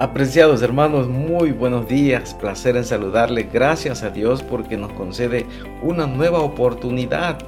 Apreciados hermanos, muy buenos días, placer en saludarles, gracias a Dios porque nos concede una nueva oportunidad.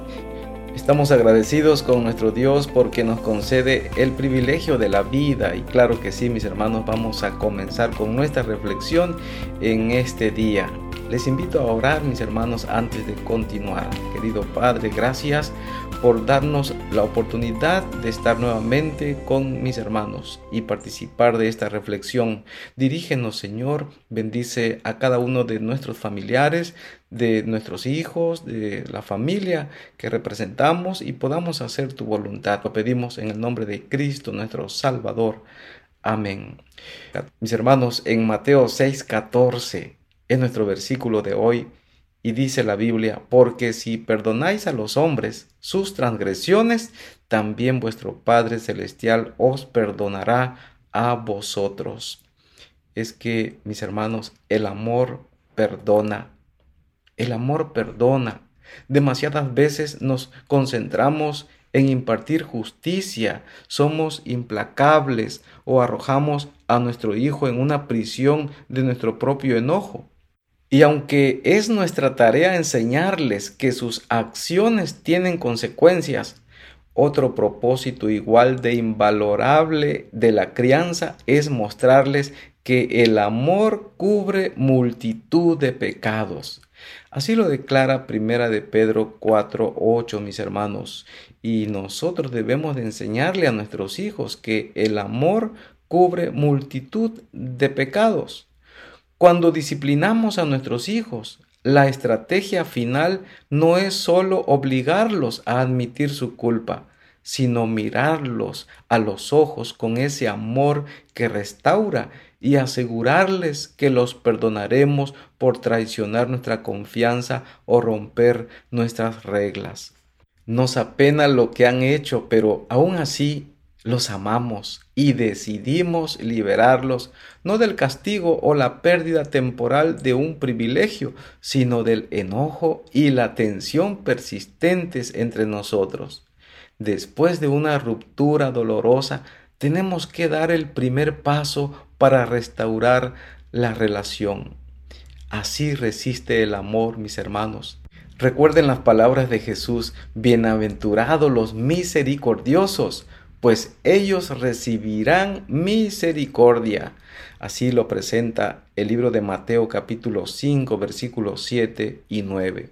Estamos agradecidos con nuestro Dios porque nos concede el privilegio de la vida y claro que sí, mis hermanos, vamos a comenzar con nuestra reflexión en este día. Les invito a orar, mis hermanos, antes de continuar. Querido Padre, gracias por darnos la oportunidad de estar nuevamente con mis hermanos y participar de esta reflexión. Dirígenos, Señor, bendice a cada uno de nuestros familiares, de nuestros hijos, de la familia que representamos y podamos hacer tu voluntad. Lo pedimos en el nombre de Cristo, nuestro Salvador. Amén. Mis hermanos, en Mateo 6:14 es nuestro versículo de hoy y dice la Biblia, porque si perdonáis a los hombres sus transgresiones, también vuestro Padre Celestial os perdonará a vosotros. Es que, mis hermanos, el amor perdona. El amor perdona. Demasiadas veces nos concentramos en impartir justicia, somos implacables o arrojamos a nuestro hijo en una prisión de nuestro propio enojo. Y aunque es nuestra tarea enseñarles que sus acciones tienen consecuencias, otro propósito igual de invalorable de la crianza es mostrarles que el amor cubre multitud de pecados. Así lo declara Primera de Pedro 4:8, mis hermanos, y nosotros debemos de enseñarle a nuestros hijos que el amor cubre multitud de pecados. Cuando disciplinamos a nuestros hijos, la estrategia final no es solo obligarlos a admitir su culpa, sino mirarlos a los ojos con ese amor que restaura y asegurarles que los perdonaremos por traicionar nuestra confianza o romper nuestras reglas. Nos apena lo que han hecho, pero aún así los amamos y decidimos liberarlos no del castigo o la pérdida temporal de un privilegio, sino del enojo y la tensión persistentes entre nosotros. Después de una ruptura dolorosa, tenemos que dar el primer paso para restaurar la relación. Así resiste el amor, mis hermanos. Recuerden las palabras de Jesús, bienaventurados los misericordiosos, pues ellos recibirán misericordia. Así lo presenta el libro de Mateo capítulo 5 versículos 7 y 9.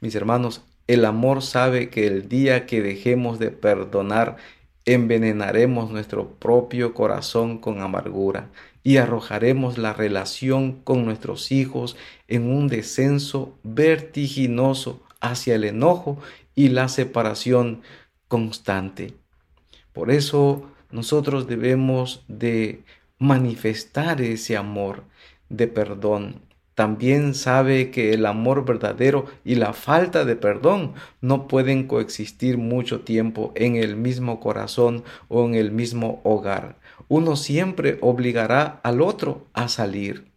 Mis hermanos, el amor sabe que el día que dejemos de perdonar, envenenaremos nuestro propio corazón con amargura y arrojaremos la relación con nuestros hijos en un descenso vertiginoso hacia el enojo y la separación constante. Por eso nosotros debemos de manifestar ese amor de perdón. También sabe que el amor verdadero y la falta de perdón no pueden coexistir mucho tiempo en el mismo corazón o en el mismo hogar. Uno siempre obligará al otro a salir.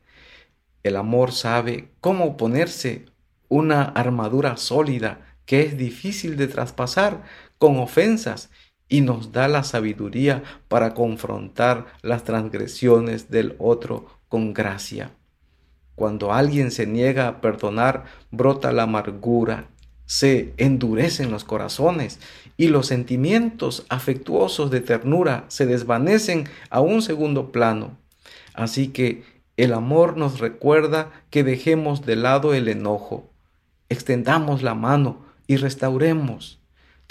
El amor sabe cómo ponerse una armadura sólida que es difícil de traspasar con ofensas y nos da la sabiduría para confrontar las transgresiones del otro con gracia. Cuando alguien se niega a perdonar, brota la amargura, se endurecen los corazones y los sentimientos afectuosos de ternura se desvanecen a un segundo plano. Así que el amor nos recuerda que dejemos de lado el enojo, extendamos la mano y restauremos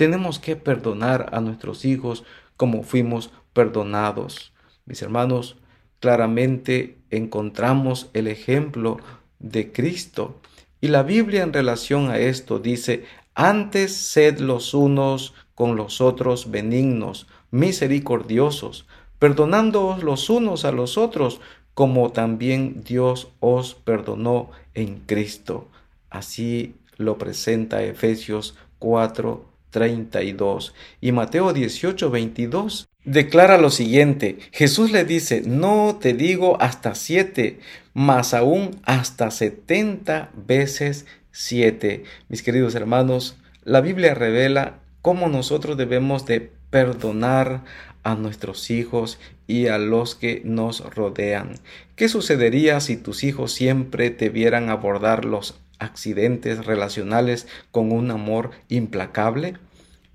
tenemos que perdonar a nuestros hijos como fuimos perdonados. Mis hermanos, claramente encontramos el ejemplo de Cristo. Y la Biblia en relación a esto dice, antes sed los unos con los otros benignos, misericordiosos, perdonándoos los unos a los otros, como también Dios os perdonó en Cristo. Así lo presenta Efesios 4, 32 y Mateo 18, 22 declara lo siguiente, Jesús le dice, no te digo hasta siete, más aún hasta setenta veces siete. Mis queridos hermanos, la Biblia revela cómo nosotros debemos de perdonar a nuestros hijos y a los que nos rodean. ¿Qué sucedería si tus hijos siempre te vieran abordar los accidentes relacionales con un amor implacable?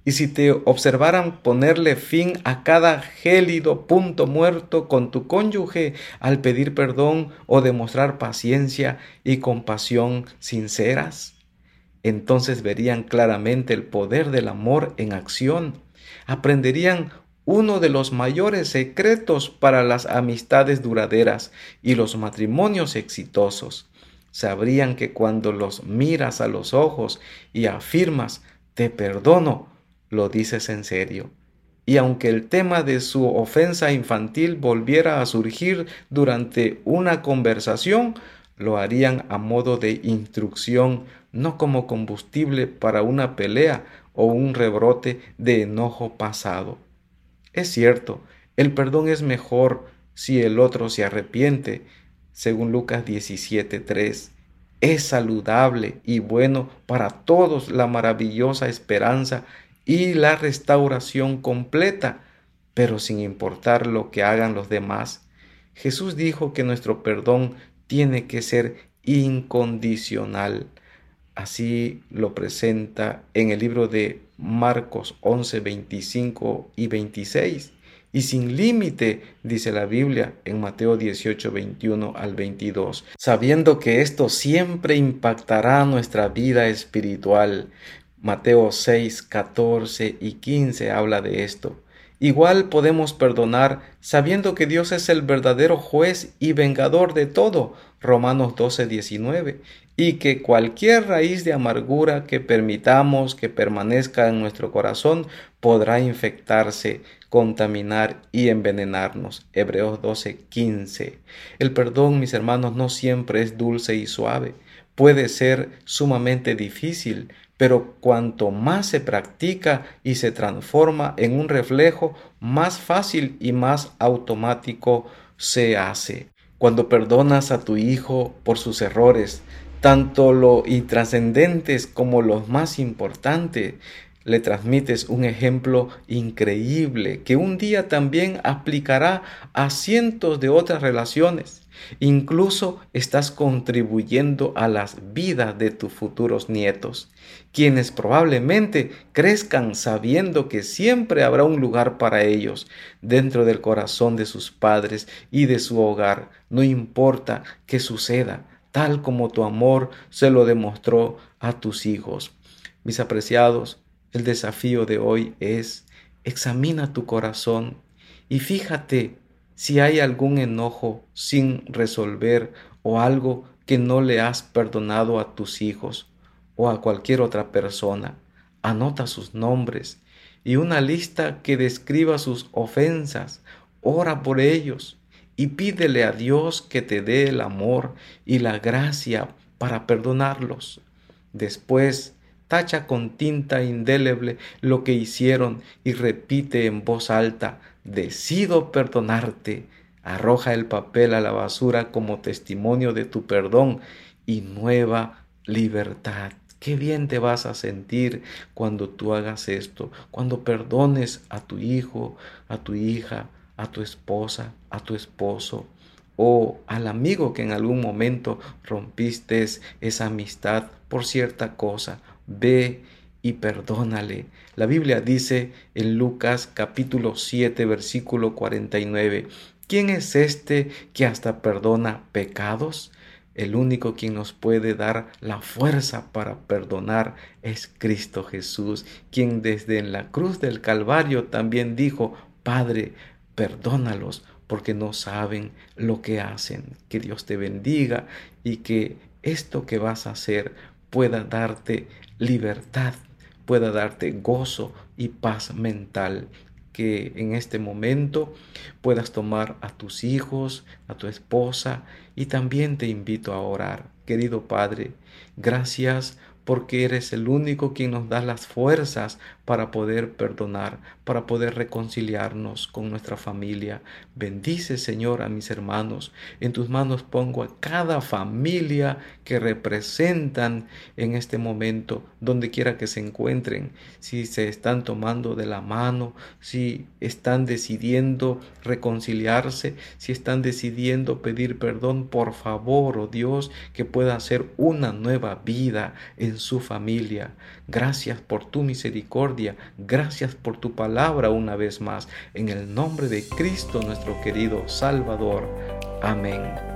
Y si te observaran ponerle fin a cada gélido punto muerto con tu cónyuge al pedir perdón o demostrar paciencia y compasión sinceras, entonces verían claramente el poder del amor en acción. Aprenderían uno de los mayores secretos para las amistades duraderas y los matrimonios exitosos. Sabrían que cuando los miras a los ojos y afirmas, te perdono, lo dices en serio. Y aunque el tema de su ofensa infantil volviera a surgir durante una conversación, lo harían a modo de instrucción, no como combustible para una pelea o un rebrote de enojo pasado. Es cierto, el perdón es mejor si el otro se arrepiente, según Lucas 17:3. Es saludable y bueno para todos la maravillosa esperanza y la restauración completa, pero sin importar lo que hagan los demás. Jesús dijo que nuestro perdón tiene que ser incondicional. Así lo presenta en el libro de Marcos 11, 25 y 26. Y sin límite, dice la Biblia en Mateo 18, 21 al 22, sabiendo que esto siempre impactará nuestra vida espiritual. Mateo 6, 14 y 15 habla de esto. Igual podemos perdonar sabiendo que Dios es el verdadero juez y vengador de todo, Romanos 12, 19, y que cualquier raíz de amargura que permitamos que permanezca en nuestro corazón podrá infectarse, contaminar y envenenarnos. Hebreos 12, 15. El perdón, mis hermanos, no siempre es dulce y suave. Puede ser sumamente difícil, pero cuanto más se practica y se transforma en un reflejo, más fácil y más automático se hace. Cuando perdonas a tu hijo por sus errores, tanto los intrascendentes como los más importantes, le transmites un ejemplo increíble que un día también aplicará a cientos de otras relaciones. Incluso estás contribuyendo a las vidas de tus futuros nietos, quienes probablemente crezcan sabiendo que siempre habrá un lugar para ellos dentro del corazón de sus padres y de su hogar, no importa qué suceda, tal como tu amor se lo demostró a tus hijos. Mis apreciados, el desafío de hoy es examina tu corazón y fíjate si hay algún enojo sin resolver o algo que no le has perdonado a tus hijos o a cualquier otra persona. Anota sus nombres y una lista que describa sus ofensas. Ora por ellos y pídele a Dios que te dé el amor y la gracia para perdonarlos. Después, tacha con tinta indeleble lo que hicieron y repite en voz alta, decido perdonarte. Arroja el papel a la basura como testimonio de tu perdón y nueva libertad. Qué bien te vas a sentir cuando tú hagas esto, cuando perdones a tu hijo, a tu hija, a tu esposa, a tu esposo o al amigo que en algún momento rompiste esa amistad por cierta cosa ve y perdónale. La Biblia dice en Lucas capítulo 7 versículo 49, ¿quién es este que hasta perdona pecados? El único quien nos puede dar la fuerza para perdonar es Cristo Jesús, quien desde en la cruz del Calvario también dijo, Padre, perdónalos porque no saben lo que hacen. Que Dios te bendiga y que esto que vas a hacer pueda darte libertad, pueda darte gozo y paz mental. Que en este momento puedas tomar a tus hijos, a tu esposa y también te invito a orar. Querido Padre, gracias porque eres el único quien nos da las fuerzas para poder perdonar, para poder reconciliarnos con nuestra familia. Bendice, Señor, a mis hermanos. En tus manos pongo a cada familia que representan en este momento, donde quiera que se encuentren, si se están tomando de la mano, si están decidiendo reconciliarse, si están decidiendo pedir perdón, por favor, oh Dios, que pueda hacer una nueva vida su familia. Gracias por tu misericordia, gracias por tu palabra una vez más, en el nombre de Cristo nuestro querido Salvador. Amén.